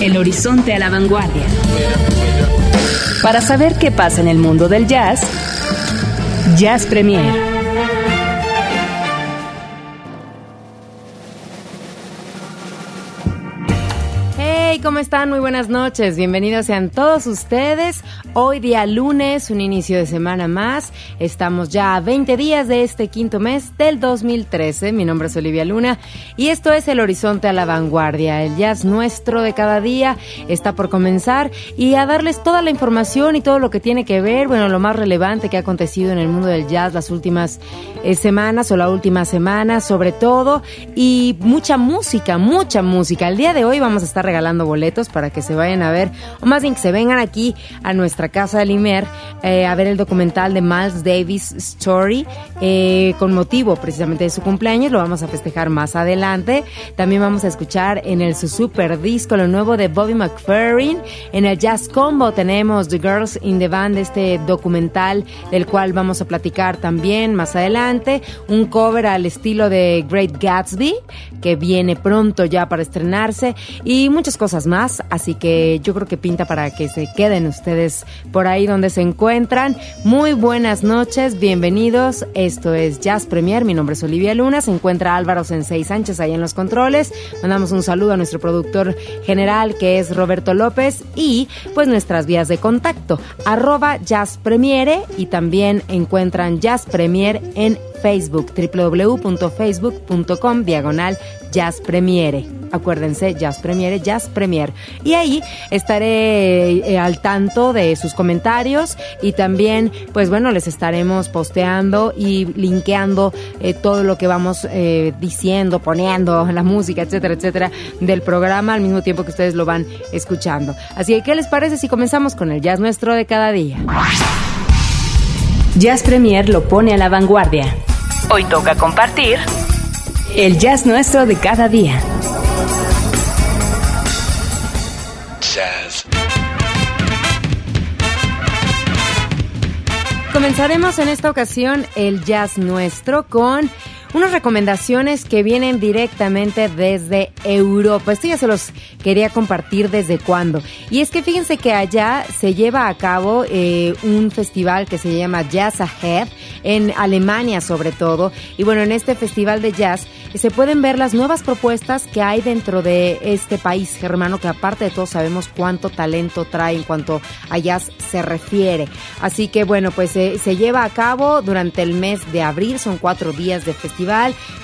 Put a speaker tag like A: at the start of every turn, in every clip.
A: El horizonte a la vanguardia. Para saber qué pasa en el mundo del jazz, Jazz Premier.
B: ¿Cómo están? Muy buenas noches. Bienvenidos sean todos ustedes. Hoy día lunes, un inicio de semana más. Estamos ya a 20 días de este quinto mes del 2013. Mi nombre es Olivia Luna y esto es El Horizonte a la Vanguardia. El jazz nuestro de cada día está por comenzar y a darles toda la información y todo lo que tiene que ver, bueno, lo más relevante que ha acontecido en el mundo del jazz las últimas eh, semanas o la última semana sobre todo y mucha música, mucha música. El día de hoy vamos a estar regalando boletos para que se vayan a ver, o más bien que se vengan aquí a nuestra casa de Limer eh, a ver el documental de Miles Davis Story eh, con motivo precisamente de su cumpleaños. Lo vamos a festejar más adelante. También vamos a escuchar en el su super disco lo nuevo de Bobby McFerrin. En el Jazz Combo tenemos The Girls in the Band, este documental del cual vamos a platicar también más adelante. Un cover al estilo de Great Gatsby que viene pronto ya para estrenarse y muchas cosas más, así que yo creo que pinta para que se queden ustedes por ahí donde se encuentran. Muy buenas noches, bienvenidos. Esto es Jazz Premier, mi nombre es Olivia Luna, se encuentra Álvaro Sensei Sánchez ahí en los controles. Mandamos un saludo a nuestro productor general que es Roberto López y pues nuestras vías de contacto, arroba Jazz Premiere y también encuentran Jazz Premier en Facebook, www.facebook.com diagonal Jazz Premiere. Acuérdense, Jazz Premiere, Jazz Premier. Y ahí estaré eh, al tanto de sus comentarios y también, pues bueno, les estaremos posteando y linkeando eh, todo lo que vamos eh, diciendo, poniendo, la música, etcétera, etcétera, del programa al mismo tiempo que ustedes lo van escuchando. Así que, ¿qué les parece si comenzamos con el jazz nuestro de cada día?
A: Jazz Premier lo pone a la vanguardia. Hoy toca compartir el jazz nuestro de cada día. Jazz.
B: Comenzaremos en esta ocasión el jazz nuestro con unas recomendaciones que vienen directamente desde Europa. Esto ya se los quería compartir desde cuándo. Y es que fíjense que allá se lleva a cabo eh, un festival que se llama Jazz Ahead, en Alemania sobre todo. Y bueno, en este festival de jazz se pueden ver las nuevas propuestas que hay dentro de este país germano, que aparte de todo sabemos cuánto talento trae en cuanto a jazz se refiere. Así que bueno, pues se lleva a cabo durante el mes de abril, son cuatro días de festival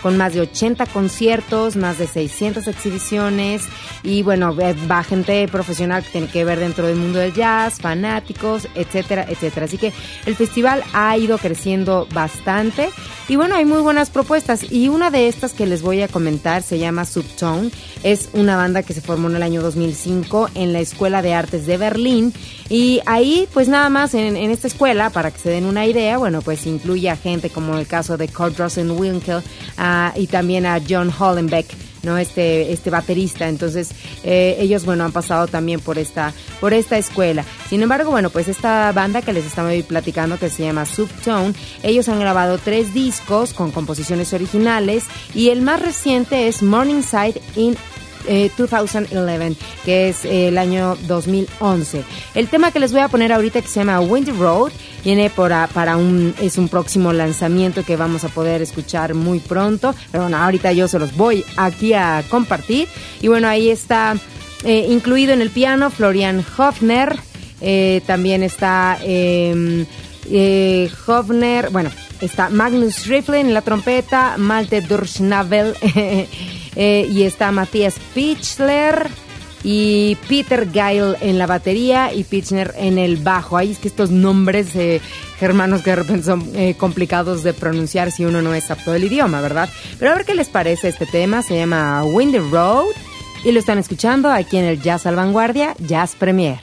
B: con más de 80 conciertos, más de 600 exhibiciones y bueno, va gente profesional que tiene que ver dentro del mundo del jazz, fanáticos, etcétera, etcétera. Así que el festival ha ido creciendo bastante y bueno, hay muy buenas propuestas y una de estas que les voy a comentar se llama Subtone. Es una banda que se formó en el año 2005 en la Escuela de Artes de Berlín y ahí pues nada más en, esta escuela, para que se den una idea, bueno, pues incluye a gente como el caso de Kurt Uh, y también a John Hollenbeck ¿no? Este, este baterista. Entonces, eh, ellos, bueno, han pasado también por esta, por esta escuela. Sin embargo, bueno, pues esta banda que les estaba platicando, que se llama Subtone, ellos han grabado tres discos con composiciones originales y el más reciente es Morningside in 2011, eh, que es el año 2011. El tema que les voy a poner ahorita que se llama Windy Road viene para, para un es un próximo lanzamiento que vamos a poder escuchar muy pronto, pero bueno, ahorita yo se los voy aquí a compartir y bueno, ahí está eh, incluido en el piano Florian Hofner, eh, también está em, Hofner, bueno, está Magnus Riflin en la trompeta, Malte Durschnabel Eh, y está Matías Pichler y Peter Geil en la batería y Pichner en el bajo. Ahí es que estos nombres eh, germanos que de repente son eh, complicados de pronunciar si uno no es apto del idioma, ¿verdad? Pero a ver qué les parece este tema. Se llama Windy Road y lo están escuchando aquí en el Jazz al Vanguardia, Jazz Premier.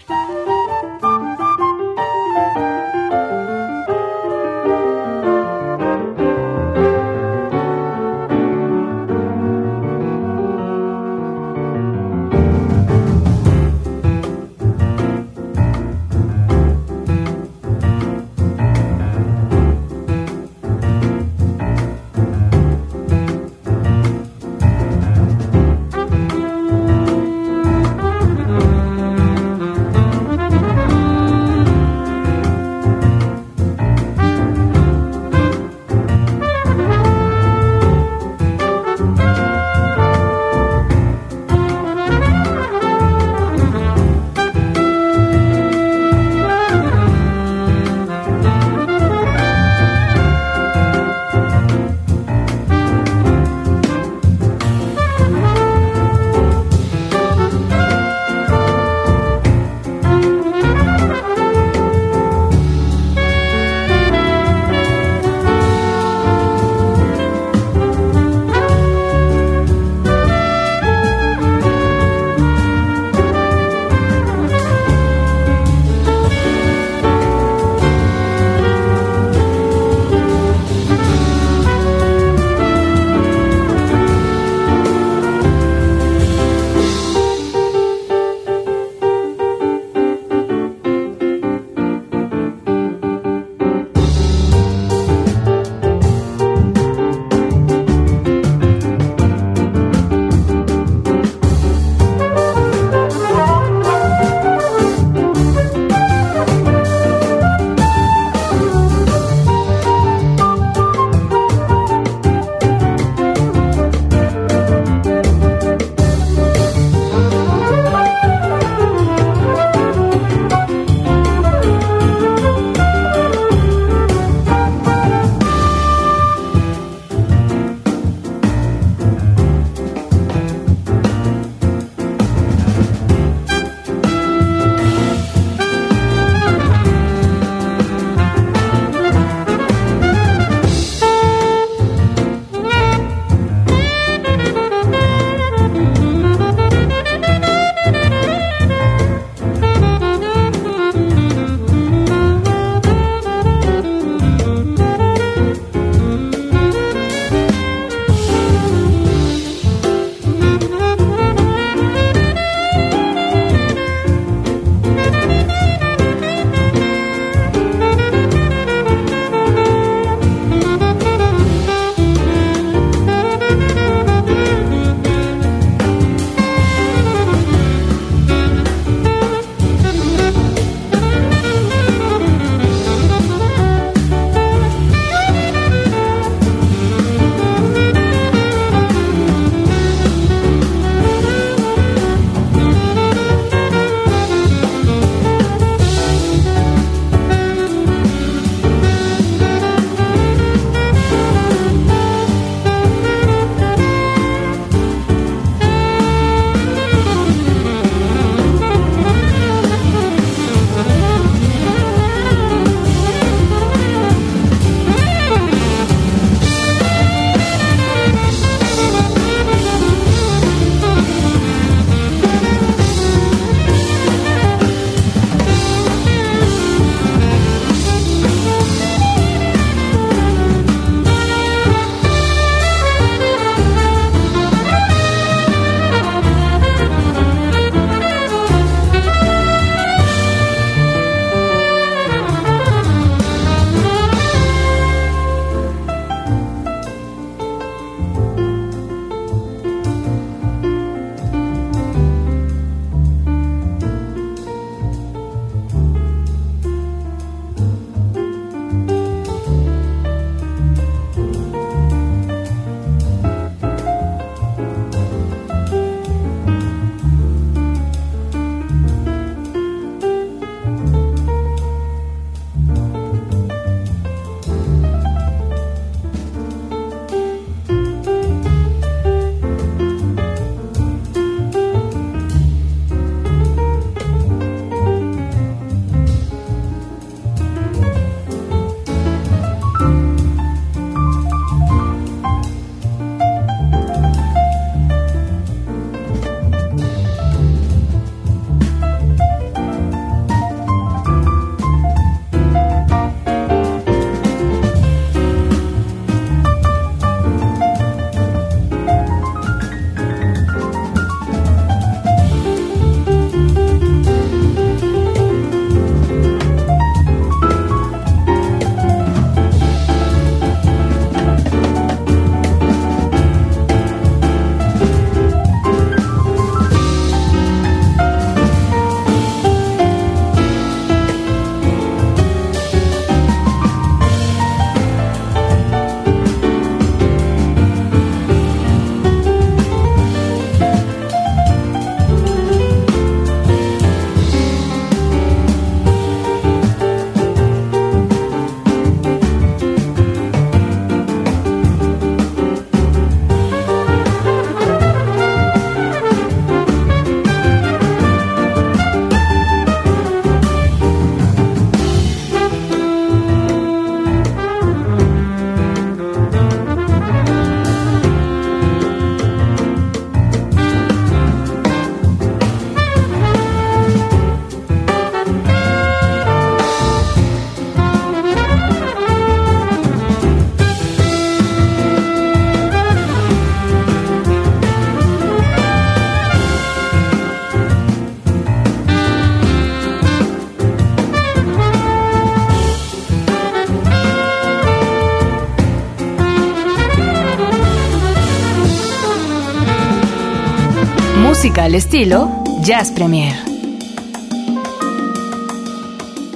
A: Al estilo Jazz Premier.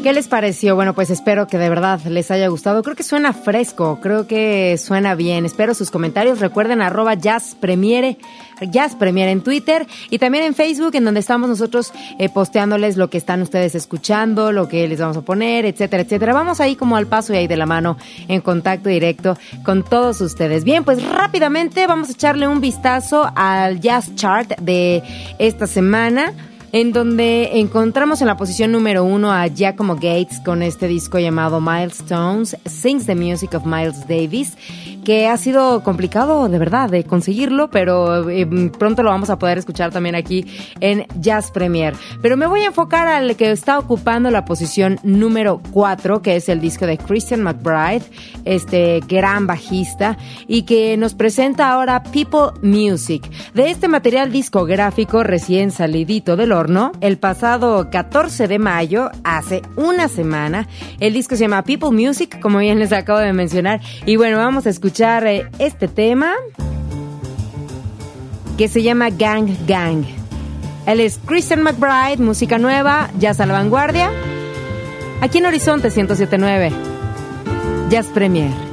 B: ¿Qué les pareció? Bueno, pues espero que de verdad les haya gustado. Creo que suena fresco, creo que suena bien. Espero sus comentarios. Recuerden arroba Jazz Premiere, Jazz Premiere en Twitter y también en Facebook, en donde estamos nosotros eh, posteándoles lo que están ustedes escuchando, lo que les vamos a poner, etcétera, etcétera. Vamos ahí como al paso y ahí de la mano en contacto directo con todos ustedes. Bien, pues rápidamente vamos a echarle un vistazo al Jazz Chart de esta semana en donde encontramos en la posición número uno a Giacomo Gates con este disco llamado Milestones, Sings the Music of Miles Davis, que ha sido complicado de verdad de conseguirlo, pero eh, pronto lo vamos a poder escuchar también aquí en Jazz Premier. Pero me voy a enfocar al que está ocupando la posición número cuatro, que es el disco de Christian McBride, este gran bajista, y que nos presenta ahora People Music. De este material discográfico recién salidito del horno, el pasado 14 de mayo, hace una semana, el disco se llama People Music, como bien les acabo de mencionar, y bueno, vamos a escuchar eh, este tema que se llama Gang Gang. Él es Christian McBride, música nueva, jazz a la vanguardia. Aquí en Horizonte 1079. Jazz Premier.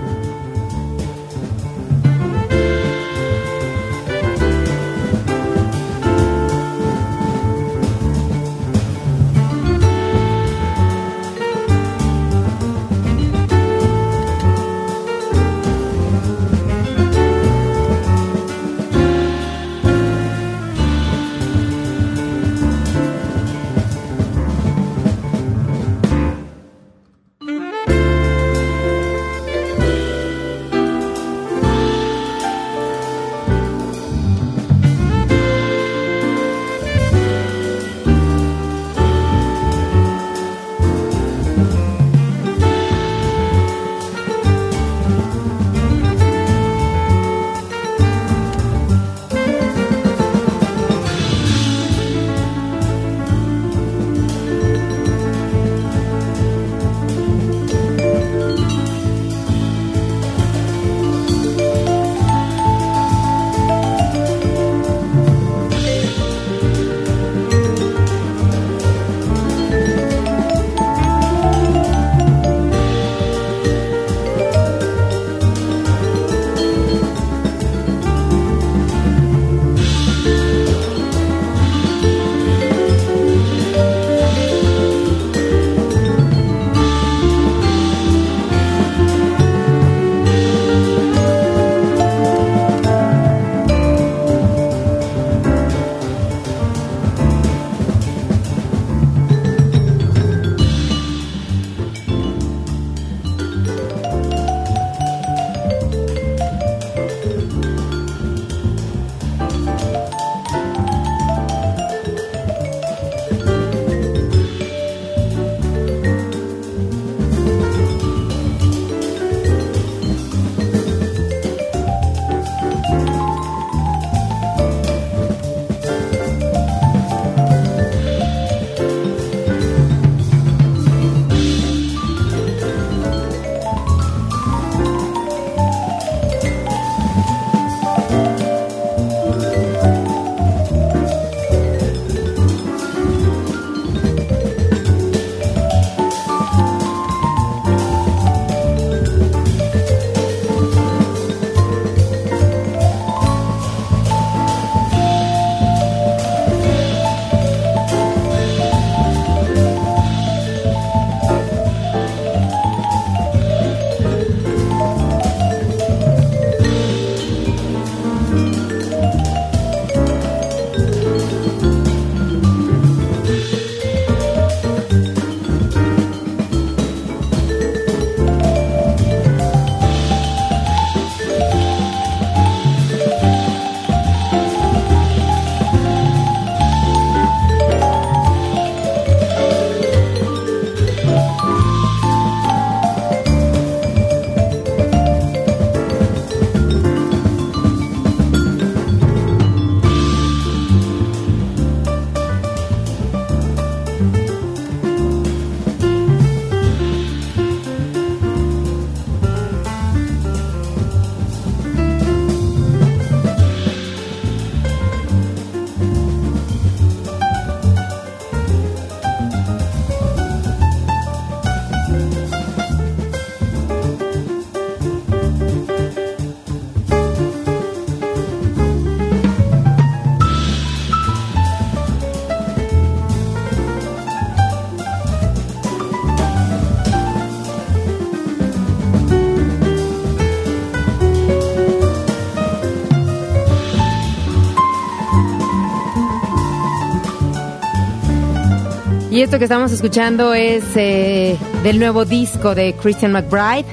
B: Y esto que estamos escuchando es eh, del nuevo disco de Christian McBride.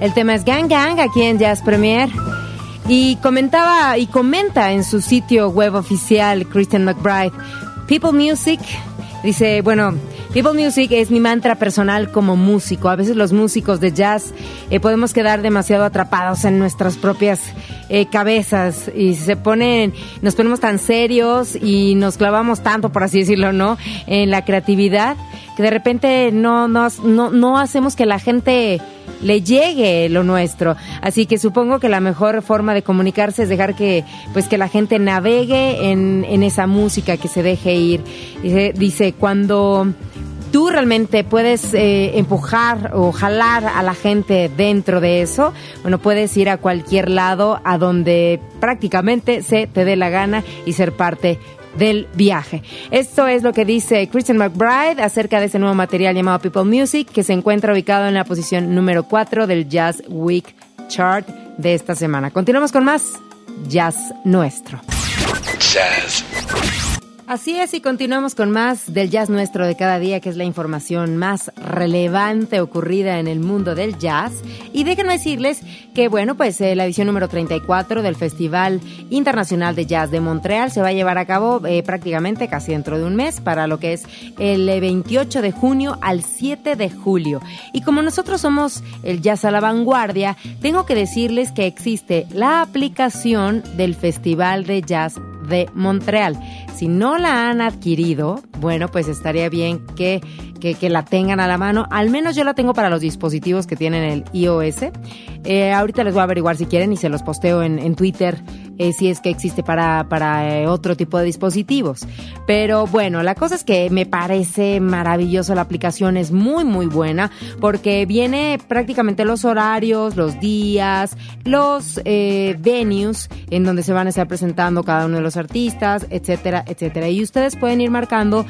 B: El tema es Gang Gang aquí en Jazz Premier. Y comentaba y comenta en su sitio web oficial Christian McBride, People Music, dice, bueno, People Music es mi mantra personal como músico. A veces los músicos de jazz eh, podemos quedar demasiado atrapados en nuestras propias eh, cabezas y se ponen, nos ponemos tan serios y nos clavamos tanto, por así decirlo, ¿no? En la creatividad que de repente no, no, no, no hacemos que la gente le llegue lo nuestro. Así que supongo que la mejor forma de comunicarse es dejar que, pues que la gente navegue en, en esa música, que se deje ir. Dice, dice cuando tú realmente puedes eh, empujar o jalar a la gente dentro de eso, bueno, puedes ir a cualquier lado a donde prácticamente se te dé la gana y ser parte del viaje. Esto es lo que dice Christian McBride acerca de ese nuevo material llamado People Music, que se encuentra ubicado en la posición número 4 del Jazz Week Chart de esta semana. Continuamos con más Jazz Nuestro. Jazz Así es, y continuamos con más del jazz nuestro de cada día, que es la información más relevante ocurrida en el mundo del jazz. Y déjenme decirles que, bueno, pues eh, la edición número 34 del Festival Internacional de Jazz de Montreal se va a llevar a cabo eh, prácticamente casi dentro de un mes, para lo que es el 28 de junio al 7 de julio. Y como nosotros somos el jazz a la vanguardia, tengo que decirles que existe la aplicación del Festival de Jazz de Montreal. Si no la han adquirido, bueno, pues estaría bien que, que, la tengan a la mano. Al menos yo la tengo para los dispositivos que tienen el iOS. Eh, ahorita les voy a averiguar si quieren y se los posteo en, en Twitter eh, si es que existe para, para eh, otro tipo de dispositivos. Pero bueno, la cosa es que me parece maravilloso la aplicación, es muy muy buena porque viene prácticamente los horarios, los días, los eh, venues en donde se van a estar presentando cada uno de los artistas, etcétera, etcétera. Y ustedes pueden ir marcando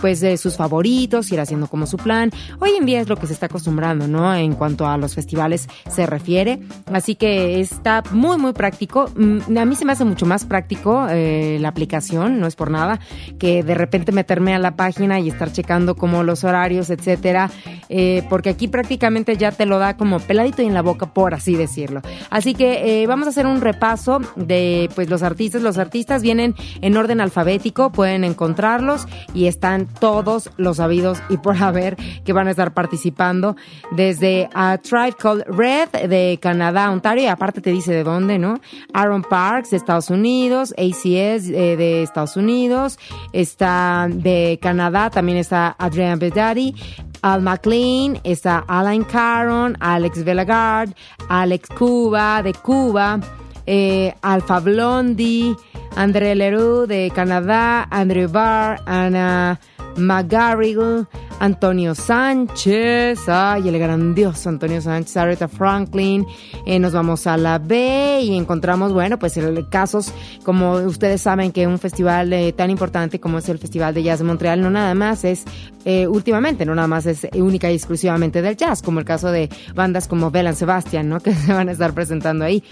B: pues sus favoritos, ir haciendo como su plan. Hoy en día es lo que se está acostumbrando, ¿no? En cuanto a los festivales se refiere. Así que está muy muy práctico mm, a mí se me hace mucho más práctico eh, la aplicación, no es por nada, que de repente meterme a la página y estar checando como los horarios, etcétera, eh, porque aquí prácticamente ya te lo da como peladito y en la boca, por así decirlo. Así que eh, vamos a hacer un repaso de pues los artistas. Los artistas vienen en orden alfabético, pueden encontrarlos y están todos los habidos y por haber que van a estar participando desde a Tribe Called Red de Canadá, Ontario, y aparte te dice de dónde, ¿no? Aaron Park de Estados Unidos, ACS eh, de Estados Unidos, está de Canadá, también está Adrian Bedari, Al McLean, está Alan Caron, Alex Velagard, Alex Cuba de Cuba, eh, Alfa Blondi, André Leroux de Canadá, Andrew Barr, Ana McGarrigle, Antonio Sánchez, ay, el grandioso Antonio Sánchez, Aretha Franklin, eh, nos vamos a la B y encontramos, bueno, pues casos, como ustedes saben que un festival eh, tan importante como es el Festival de Jazz de Montreal, no nada más es, eh, últimamente, no nada más es única y exclusivamente del jazz, como el caso de bandas como Belan Sebastian, ¿no? Que se van a estar presentando ahí.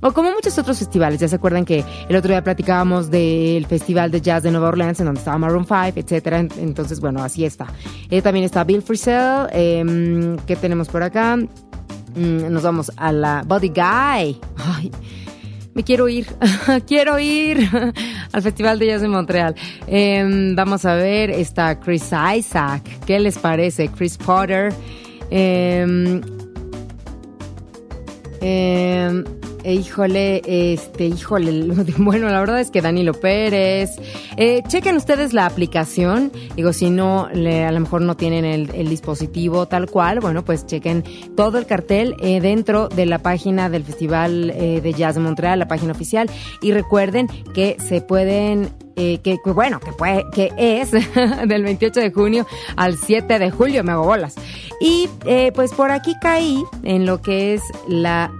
B: O como muchos otros festivales, ya se acuerdan que el otro día platicábamos del Festival de Jazz de Nueva Orleans, en donde estaba Maroon 5, etcétera. Entonces, bueno, así está. Eh, también está Bill Frisell, eh, ¿qué tenemos por acá? Mm, nos vamos a la Body Guy. Me quiero ir, quiero ir al Festival de Jazz de Montreal. Em, vamos a ver, está Chris Isaac, ¿qué les parece? Chris Potter. Eh, eh, híjole, este, híjole, bueno, la verdad es que Danilo Pérez. Eh, chequen ustedes la aplicación. Digo, si no, a lo mejor no tienen el, dispositivo tal cual, bueno, pues chequen todo el cartel eh, dentro de la página del Festival de Jazz de Montreal, la página oficial. Y recuerden que se pueden eh, que, bueno, que, puede, que es del 28 de junio al 7 de julio, me hago bolas. Y eh, pues por aquí caí en lo que es la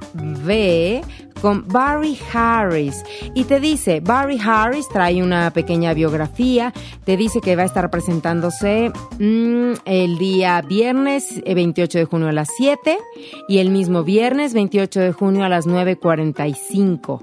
B: B con Barry Harris. Y te dice, Barry Harris trae una pequeña biografía, te dice que va a estar presentándose mm, el día viernes 28 eh, de junio a las 7 y el mismo viernes 28 de junio a las 9.45.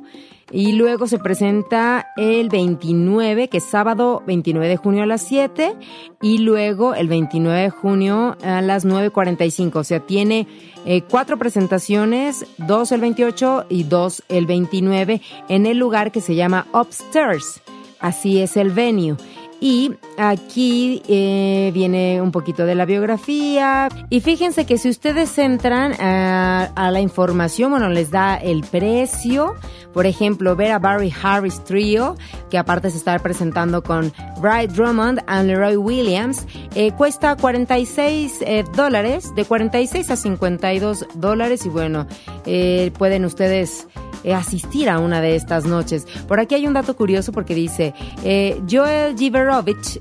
B: Y luego se presenta el 29, que es sábado 29 de junio a las 7. Y luego el 29 de junio a las 9.45. O sea, tiene eh, cuatro presentaciones, dos el 28 y dos el 29, en el lugar que se llama Upstairs. Así es el venue. Y aquí eh, viene un poquito de la biografía. Y fíjense que si ustedes entran a, a, la información, bueno, les da el precio. Por ejemplo, ver a Barry Harris Trio, que aparte se está presentando con Bright Drummond and Leroy Williams, eh, cuesta 46 eh, dólares, de 46 a 52 dólares. Y bueno, eh, pueden ustedes eh, asistir a una de estas noches. Por aquí hay un dato curioso porque dice, eh, Joel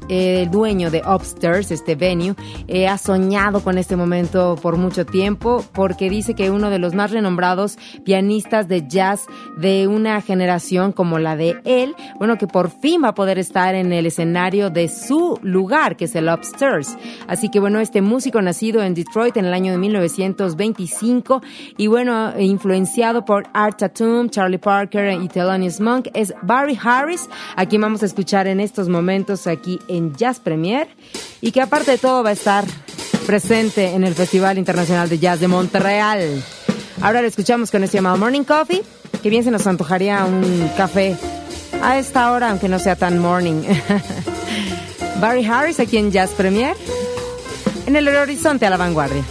B: El dueño de Upstairs, este venue, eh, ha soñado con este momento por mucho tiempo porque dice que uno de los más renombrados pianistas de jazz de una generación como la de él, bueno, que por fin va a poder estar en el escenario de su lugar, que es el Upstairs. Así que bueno, este músico nacido en Detroit en el año de 1925 y bueno, influenciado por Art Tatum, Charlie Parker y Thelonious Monk es Barry Harris, a quien vamos a escuchar en estos momentos aquí en Jazz Premier y que aparte de todo va a estar presente en el Festival Internacional de Jazz de Montreal. Ahora lo escuchamos con este llamado Morning Coffee, que bien se nos antojaría un café a esta hora, aunque no sea tan morning. Barry Harris aquí en Jazz Premier, en el horizonte a la vanguardia.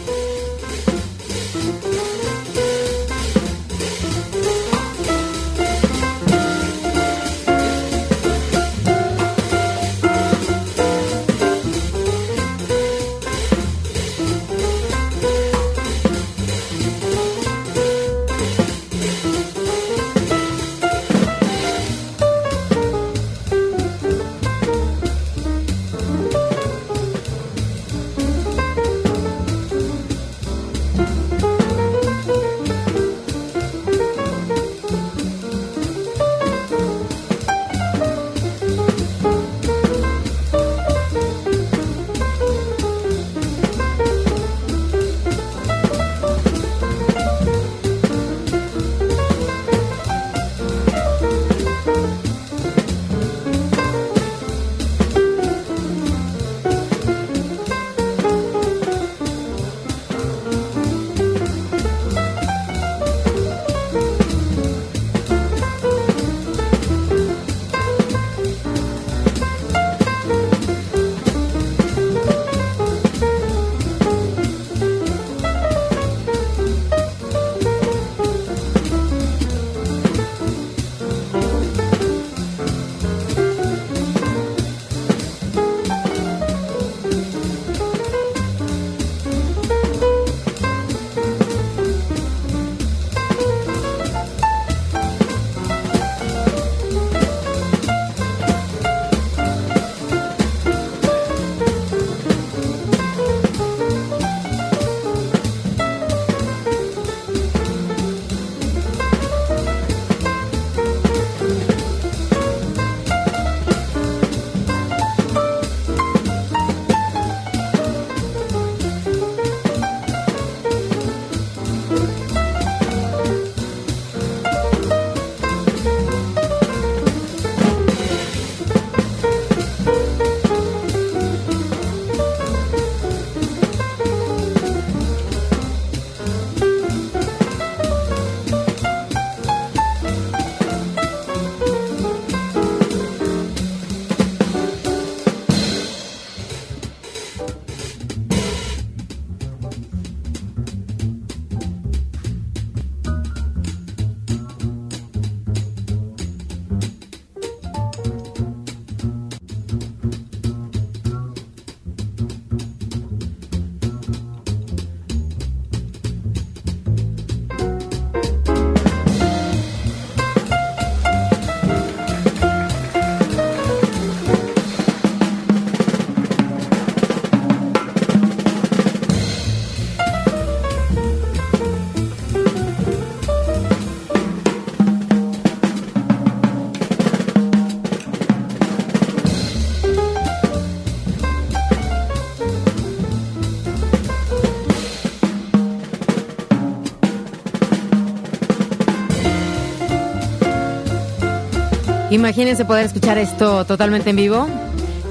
B: Imagínense poder escuchar esto totalmente en vivo.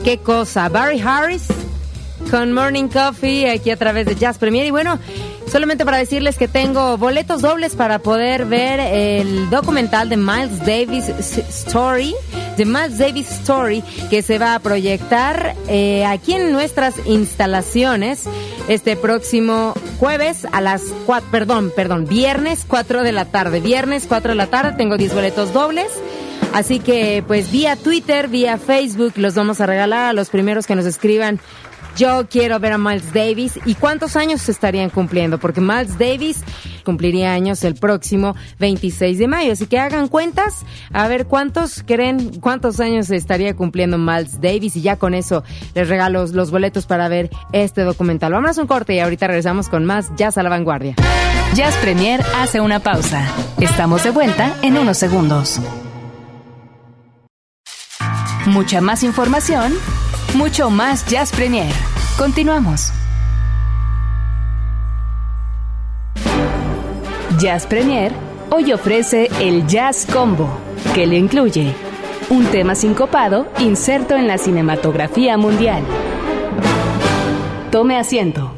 B: Qué cosa. Barry Harris con Morning Coffee aquí a través de Jazz Premier. Y bueno, solamente para decirles que tengo boletos dobles para poder ver el documental de Miles Davis Story, de Miles Davis Story, que se va a proyectar eh, aquí en nuestras instalaciones este próximo jueves a las 4, perdón, perdón, viernes 4 de la tarde. Viernes 4 de la tarde tengo 10 boletos dobles. Así que pues vía Twitter, vía Facebook los vamos a regalar a los primeros que nos escriban. Yo quiero ver a Miles Davis. ¿Y cuántos años se estarían cumpliendo? Porque Miles Davis cumpliría años el próximo 26 de mayo. Así que hagan cuentas a ver cuántos creen, cuántos años estaría cumpliendo Miles Davis. Y ya con eso les regalo los boletos para ver este documental. Vamos a un corte y ahorita regresamos con más Jazz a la Vanguardia.
A: Jazz Premier hace una pausa. Estamos de vuelta en unos segundos. Mucha más información, mucho más Jazz Premier. Continuamos. Jazz Premier hoy ofrece el Jazz Combo, que le incluye un tema sincopado inserto en la cinematografía mundial. Tome asiento.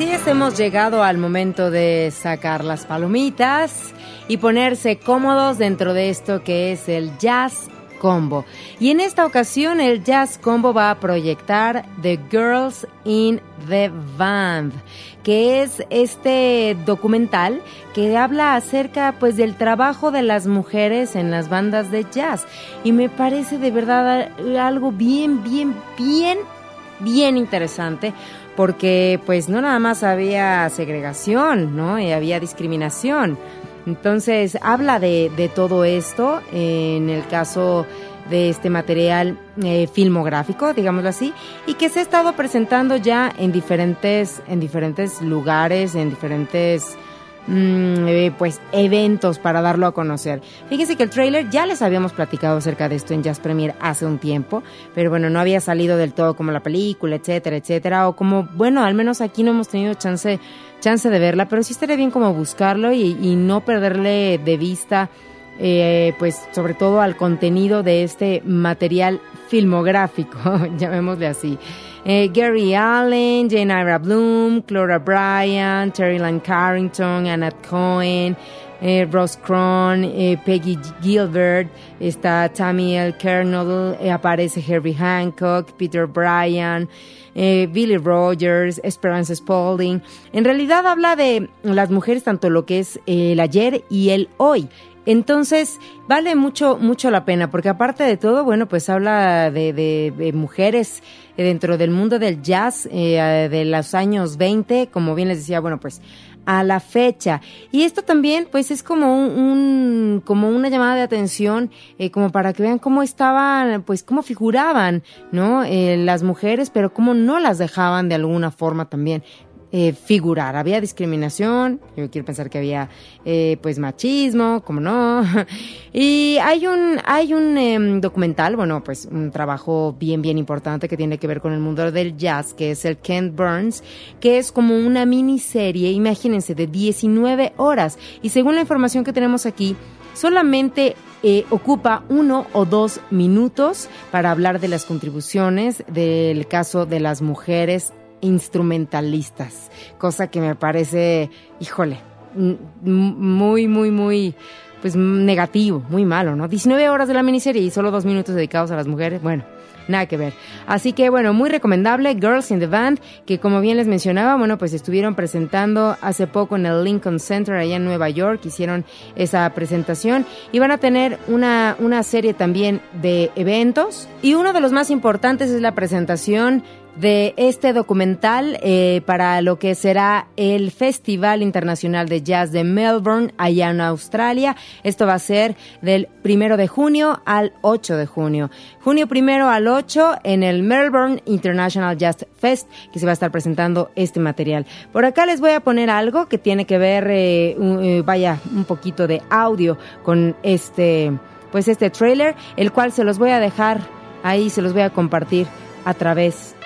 B: Así hemos llegado al momento de sacar las palomitas y ponerse cómodos dentro de esto que es el Jazz Combo. Y en esta ocasión el Jazz Combo va a proyectar The Girls in the Band, que es este documental que habla acerca pues del trabajo de las mujeres en las bandas de jazz y me parece de verdad algo bien bien bien bien interesante porque pues no nada más había segregación, ¿no? Y había discriminación. Entonces habla de, de todo esto en el caso de este material eh, filmográfico, digámoslo así, y que se ha estado presentando ya en diferentes, en diferentes lugares, en diferentes pues eventos para darlo a conocer. Fíjense que el trailer ya les habíamos platicado acerca de esto en Jazz Premier hace un tiempo, pero bueno, no había salido del todo como la película, etcétera, etcétera, o como, bueno, al menos aquí no hemos tenido chance, chance de verla, pero sí estaría bien como buscarlo y, y no perderle de vista, eh, pues sobre todo al contenido de este material filmográfico, llamémosle así. Eh, Gary Allen, Jane Ira Bloom, Clara Bryan, Terry Lynn Carrington, Anna Cohen, eh, Ross Cron, eh, Peggy Gilbert, está Tammy L. Kernodle, aparece Herbie Hancock, Peter Bryan, Billy Rogers, Esperanza Spalding. En realidad habla de las mujeres, tanto lo que es el ayer y el hoy. Entonces, vale mucho, mucho la pena, porque aparte de todo, bueno, pues habla de, de, mujeres dentro del mundo del jazz eh, de los años 20, como bien les decía, bueno, pues a la fecha. Y esto también, pues, es como un, como una llamada de atención, eh, como para que vean cómo estaban, pues, cómo figuraban, ¿no? Eh, las mujeres, pero cómo no las dejaban de alguna forma también eh, figurar. Había discriminación, yo quiero pensar que había eh, pues machismo, como no. y hay un, hay un em, documental, bueno, pues un trabajo bien, bien importante que tiene que ver con el mundo del jazz, que es el Kent Burns, que es como una miniserie, imagínense, de 19 horas. Y según la información que tenemos aquí, solamente eh, ocupa uno o dos minutos para hablar de las contribuciones del caso de las mujeres instrumentalistas, cosa que me parece, híjole, muy, muy, muy, pues negativo, muy malo, ¿no? 19 horas de la miniserie y solo dos minutos dedicados a las mujeres, bueno, nada que ver. Así que bueno, muy recomendable, Girls in the Band, que como bien les mencionaba, bueno, pues estuvieron presentando hace poco en el Lincoln Center allá en Nueva York, hicieron esa presentación y van a tener una, una serie también de eventos y uno de los más importantes es la presentación de este documental eh, para lo que será el Festival Internacional de Jazz de Melbourne, allá en Australia. Esto va a ser del primero de junio al 8 de junio. Junio primero al 8 en el Melbourne International Jazz Fest, que se va a estar presentando este material. Por acá les voy a poner algo que tiene que ver, eh, eh, vaya, un poquito de audio con este, pues este trailer, el cual se los voy a dejar ahí, se los voy a compartir a través de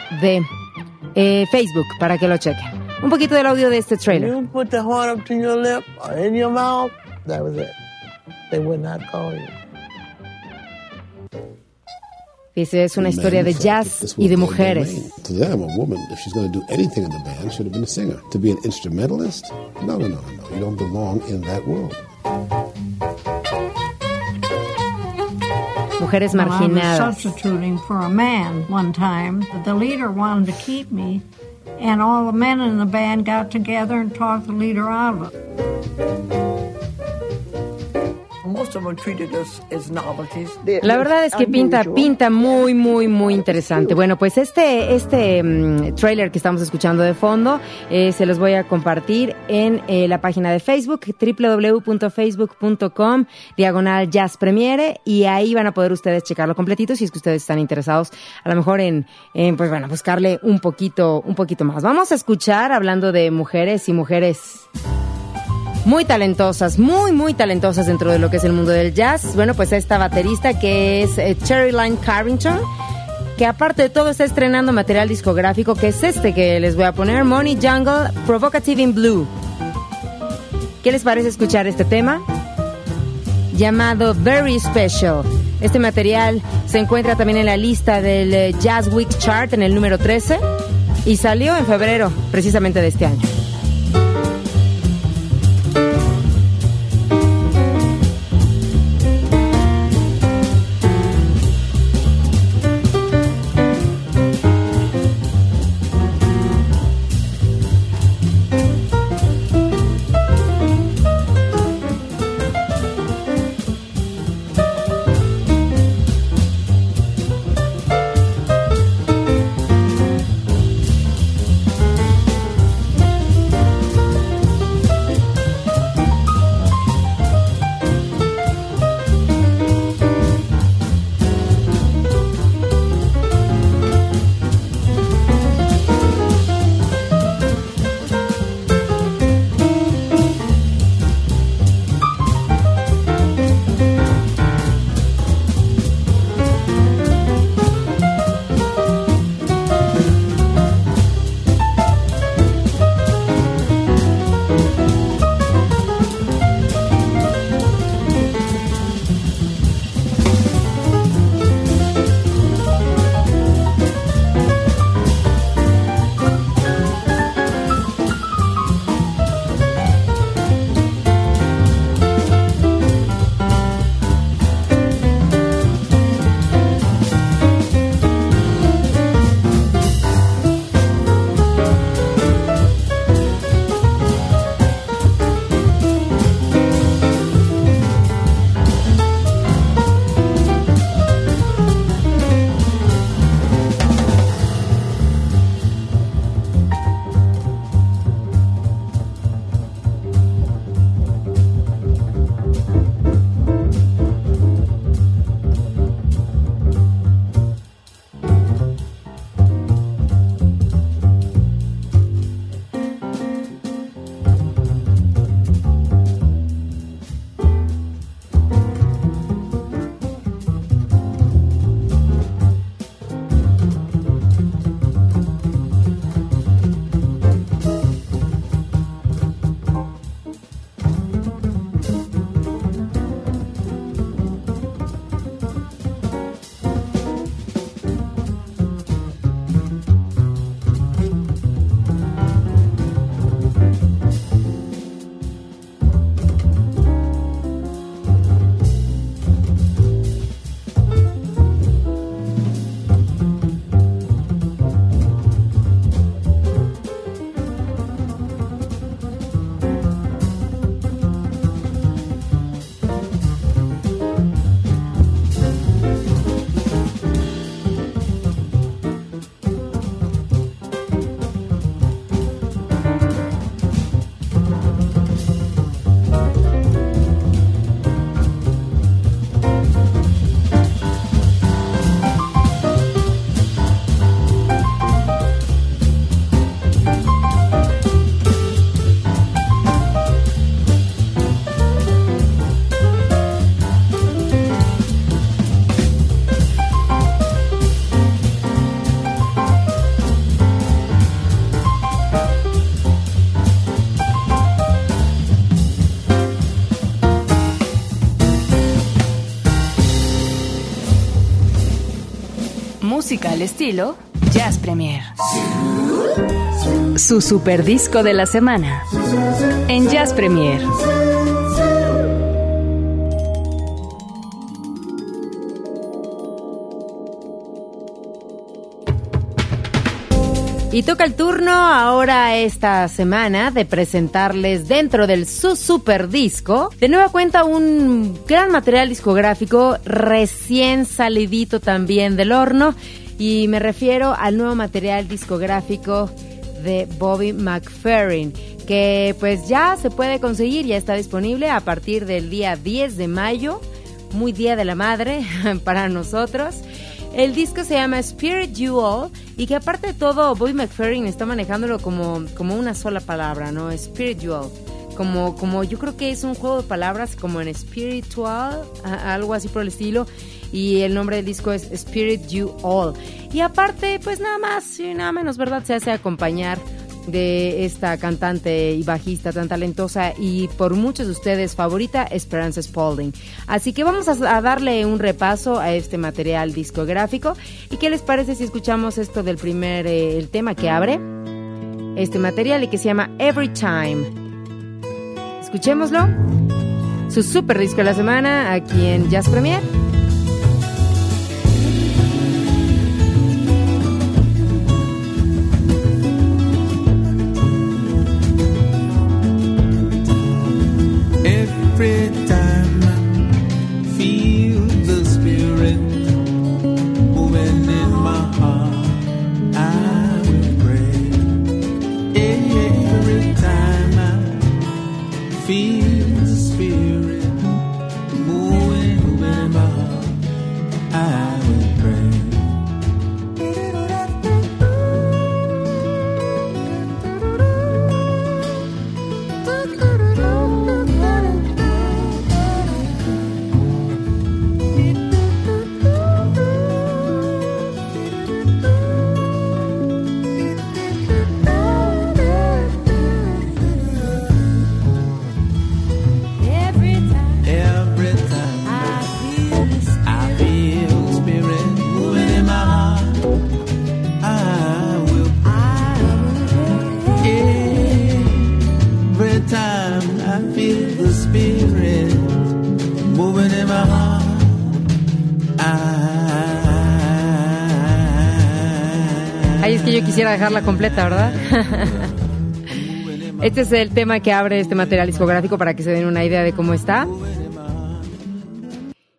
B: eh, Facebook para que lo chequen. un poquito del audio de este trailer.
C: You put the horn up to your lip or in your mouth, that was it. They would not call you.
B: Dice, es una historia de jazz y de mujeres.
D: To
E: keep me, and all the men in the band got together and talked the leader out of it.
B: La verdad es que pinta, pinta muy, muy, muy interesante. Bueno, pues este, este mm, trailer que estamos escuchando de fondo, eh, se los voy a compartir en eh, la página de Facebook, www.facebook.com, diagonal jazz premiere, y ahí van a poder ustedes checarlo completito si es que ustedes están interesados, a lo mejor en, en, pues bueno, buscarle un poquito, un poquito más. Vamos a escuchar, hablando de mujeres y mujeres muy talentosas, muy, muy talentosas dentro de lo que es el mundo del jazz. Bueno, pues esta baterista que es eh, Cherry Line Carrington, que aparte de todo está estrenando material discográfico, que es este que les voy a poner, Money Jungle Provocative in Blue. ¿Qué les parece escuchar este tema? Llamado Very Special. Este material se encuentra también en la lista del eh, Jazz Week Chart en el número 13 y salió en febrero precisamente de este año.
A: Música al estilo Jazz Premier. Su super disco de la semana. En Jazz Premier.
B: Y toca el turno ahora esta semana de presentarles dentro del su super disco de nueva cuenta un gran material discográfico recién salidito también del horno y me refiero al nuevo material discográfico de Bobby McFerrin que pues ya se puede conseguir, ya está disponible a partir del día 10 de mayo, muy día de la madre para nosotros. El disco se llama Spirit You All y que aparte de todo, Bobby McFerrin está manejándolo como, como una sola palabra, ¿no? Spiritual. Como, como yo creo que es un juego de palabras como en spiritual, algo así por el estilo. Y el nombre del disco es Spirit You All. Y aparte, pues nada más y nada menos, ¿verdad? Se hace acompañar de esta cantante y bajista tan talentosa y por muchos de ustedes favorita, Esperanza Spalding. Así que vamos a, darle un repaso a este material discográfico. ¿Y qué les parece si escuchamos esto del primer, eh, el tema que abre este material y que se llama Every Time? Escuchémoslo. Su super disco de la semana aquí en Jazz Premier. Ta dejarla completa, ¿verdad? Este es el tema que abre este material discográfico para que se den una idea de cómo está.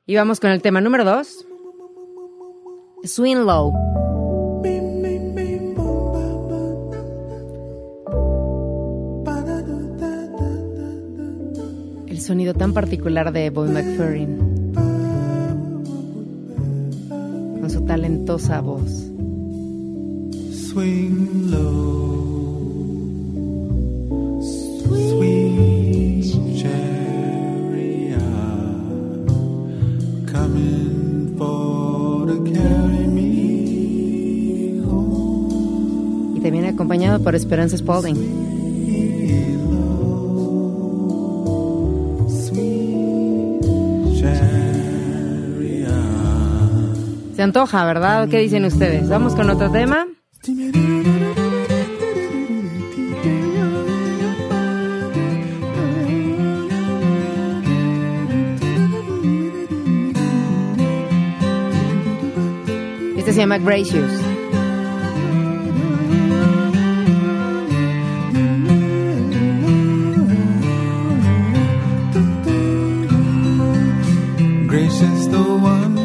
B: Y vamos con el tema número 2. Swing Low. El sonido tan particular de Boy McFerrin. Con su talentosa voz. Swing low, sweet chariot, coming for to carry me home. Y también acompañado por Esperanza Spalding. Se antoja, ¿verdad? ¿Qué dicen ustedes? Vamos con otro tema. Llama Gracious. Gracious the one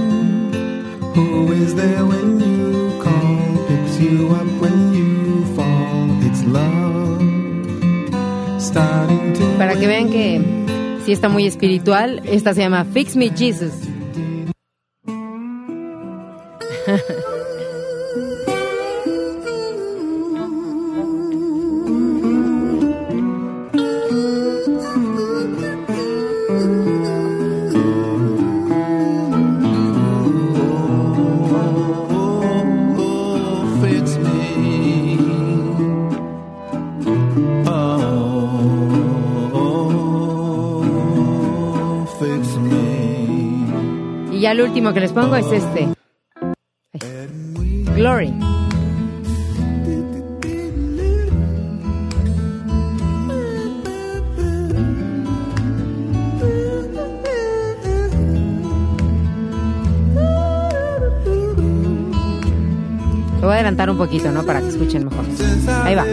B: who is there when you call, picks you up when you fall. It's love starting to Para que vean que si está muy espiritual, esta se llama Fix Me Jesus. Último que les pongo es este. Glory. Lo voy a adelantar un poquito, ¿no? Para que escuchen mejor. Ahí va.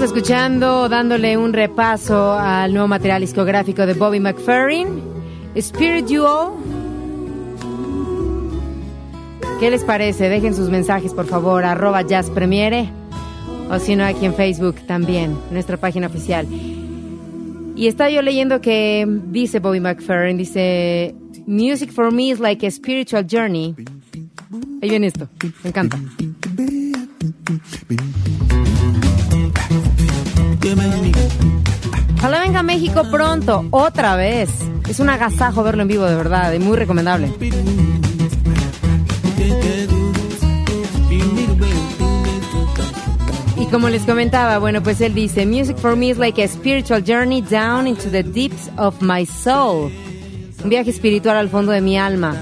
B: Estamos escuchando, dándole un repaso al nuevo material discográfico de Bobby McFerrin, Spiritual. ¿Qué les parece? Dejen sus mensajes, por favor, arroba Jazz Premiere, o si no, aquí en Facebook también, nuestra página oficial. Y estaba yo leyendo que dice Bobby McFerrin, dice, Music for me is like a spiritual journey. Ahí viene esto, me encanta. Ojalá venga a México pronto, otra vez. Es un agasajo verlo en vivo, de verdad, y muy recomendable. Y como les comentaba, bueno, pues él dice, Music for me is like a spiritual journey down into the deeps of my soul. Un viaje espiritual al fondo de mi alma.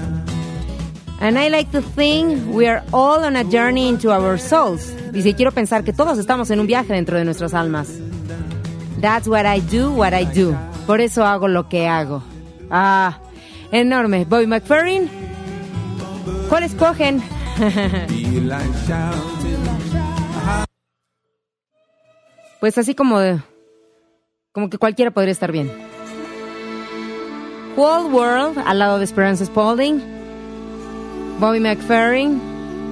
B: And I like to think we are all on a journey into our souls. Dice, quiero pensar que todos estamos en un viaje dentro de nuestras almas. That's what I do, what I do. Por eso hago lo que hago. Ah, enorme. Bobby McFerrin. ¿Cuál escogen? Pues así como como que cualquiera podría estar bien. Whole World al lado de Esperanza Spalding. Bobby McFerrin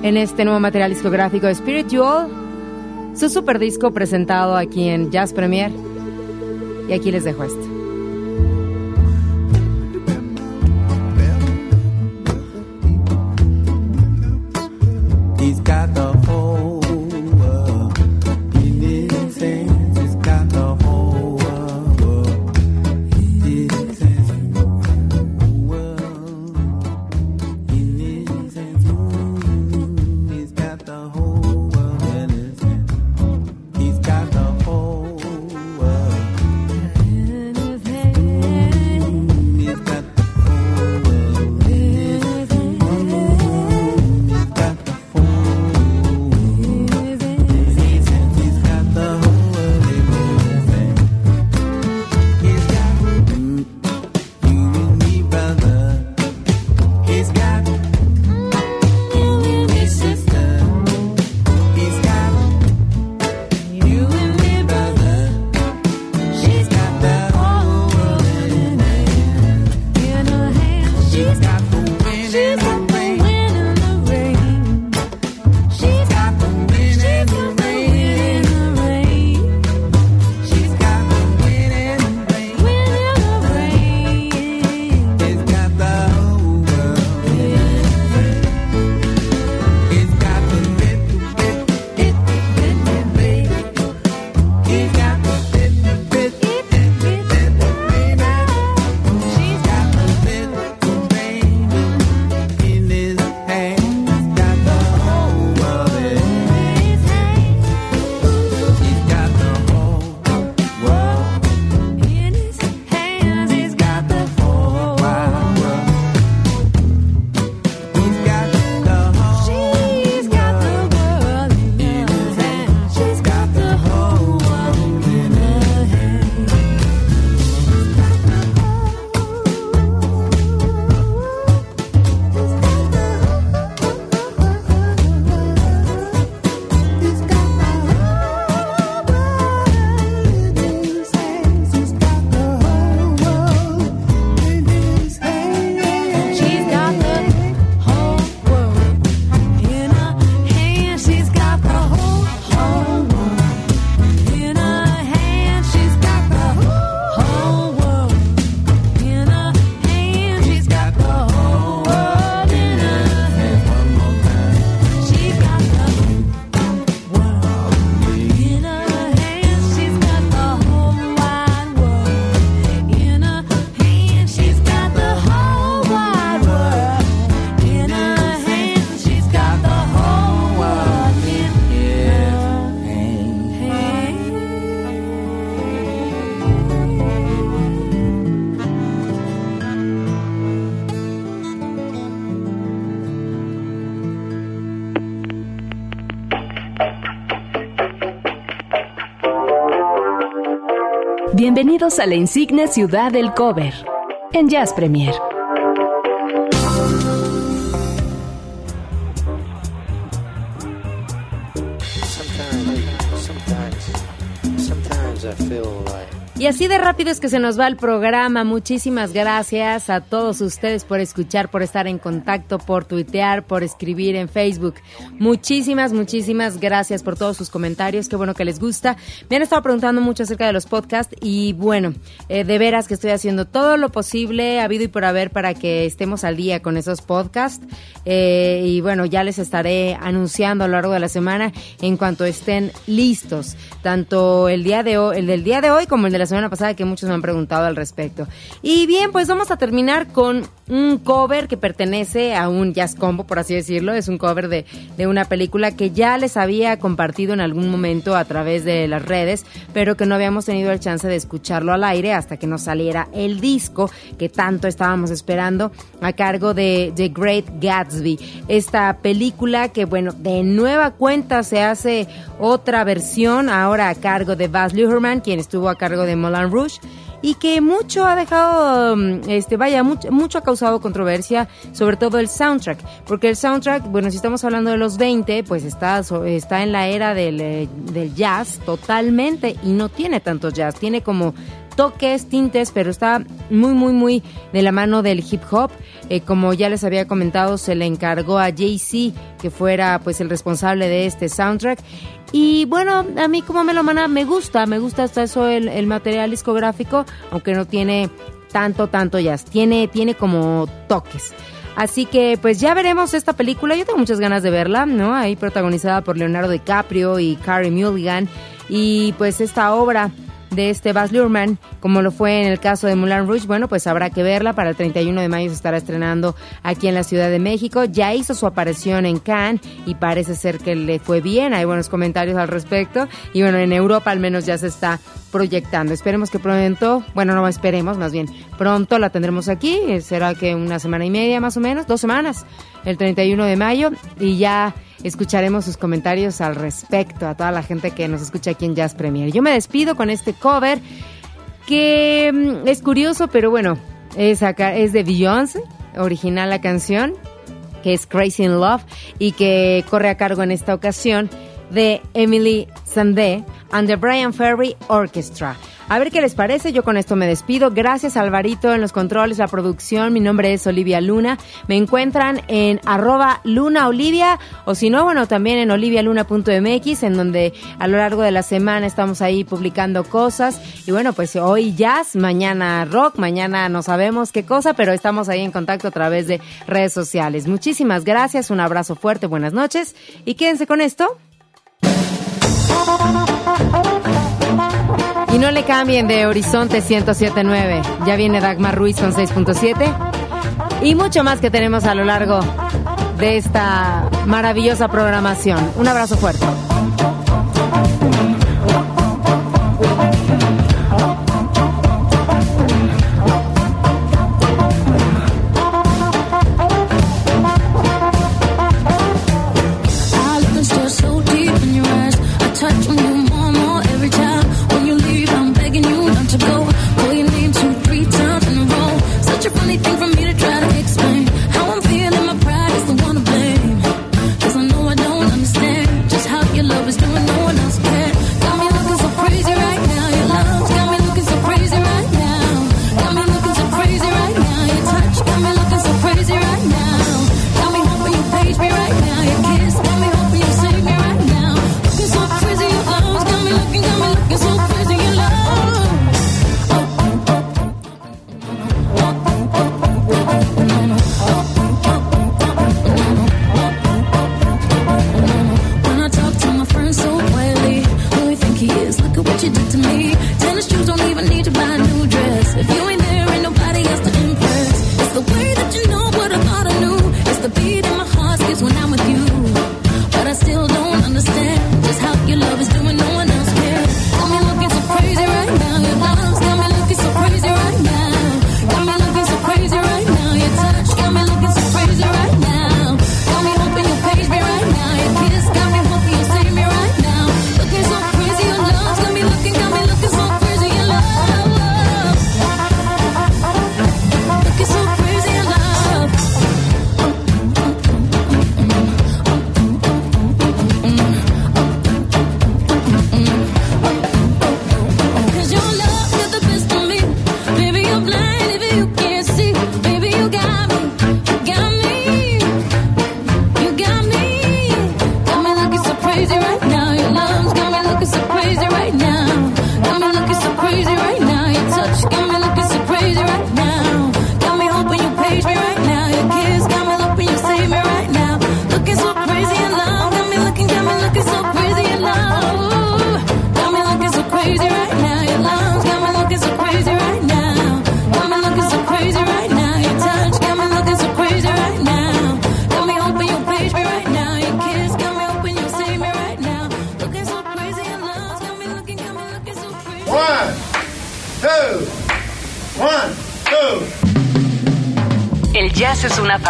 B: en este nuevo material discográfico de Spiritual. Su super disco presentado aquí en Jazz Premier. Y aquí les dejo esto.
A: Bienvenidos a la insigne ciudad del cover en Jazz Premier.
B: Así de rápido es que se nos va el programa. Muchísimas gracias a todos ustedes por escuchar, por estar en contacto, por tuitear, por escribir en Facebook. Muchísimas, muchísimas gracias por todos sus comentarios. Qué bueno que les gusta. Me han estado preguntando mucho acerca de los podcasts y bueno, eh, de veras que estoy haciendo todo lo posible, habido y por haber, para que estemos al día con esos podcasts. Eh, y bueno, ya les estaré anunciando a lo largo de la semana en cuanto estén listos. Tanto el día de hoy, el del día de hoy como el de la semana pasada que muchos me han preguntado al respecto. Y bien, pues vamos a terminar con un cover que pertenece a un jazz combo, por así decirlo. Es un cover de, de una película que ya les había compartido en algún momento a través de las redes, pero que no habíamos tenido el chance de escucharlo al aire hasta que nos saliera el disco que tanto estábamos esperando a cargo de The Great Gatsby. Esta película que, bueno, de nueva cuenta se hace otra versión ahora a cargo de Baz Luhrmann, quien estuvo a cargo de Moulin Rouge y que mucho ha dejado, mm, este, vaya, mucho, mucho ha causado controversia, sobre todo el soundtrack, porque el soundtrack, bueno, si estamos hablando de los 20, pues está, está en la era del, eh, del jazz totalmente y no tiene tanto jazz, tiene como toques, tintes, pero está muy, muy, muy de la mano del hip hop. Eh, como ya les había comentado, se le encargó a Jay-Z que fuera pues el responsable de este soundtrack. Y bueno, a mí como melomana me gusta, me gusta hasta eso el, material discográfico, aunque no tiene tanto, tanto jazz, tiene, tiene como toques. Así que pues ya veremos esta película, yo tengo muchas ganas de verla, ¿no? Ahí protagonizada por Leonardo DiCaprio y Carey Mulligan. Y pues esta obra de este Baz Luhrmann, como lo fue en el caso de Moulin Rouge, bueno, pues habrá que verla. Para el 31 de mayo se estará estrenando aquí en la Ciudad de México. Ya hizo su aparición en Cannes y parece ser que le fue bien. Hay buenos comentarios al respecto. Y bueno, en Europa al menos ya se está proyectando. Esperemos que pronto, bueno, no esperemos, más bien, pronto la tendremos aquí. Eh, Será que una semana y media más o menos, dos semanas, el 31 de mayo. Y ya escucharemos sus comentarios al respecto a toda la gente que nos escucha aquí en Jazz Premier. Yo me despido con este cover que mm, es curioso, pero bueno, es, acá, es de Beyoncé, original la canción, que es Crazy in Love y que corre a cargo en esta ocasión de Emily Sandé and the Brian Ferry Orchestra. A ver qué les parece, yo con esto me despido. Gracias Alvarito en los controles, la producción. Mi nombre es Olivia Luna. Me encuentran en arroba Luna Olivia o si no, bueno, también en olivialuna.mx en donde a lo largo de la semana estamos ahí publicando cosas. Y bueno, pues hoy jazz, mañana rock, mañana no sabemos qué cosa, pero estamos ahí en contacto a través de redes sociales. Muchísimas gracias, un abrazo fuerte, buenas noches y quédense con esto. Y no le cambien de Horizonte 1079. Ya viene Dagmar Ruiz con 6.7. Y mucho más que tenemos a lo largo de esta maravillosa programación. Un abrazo fuerte.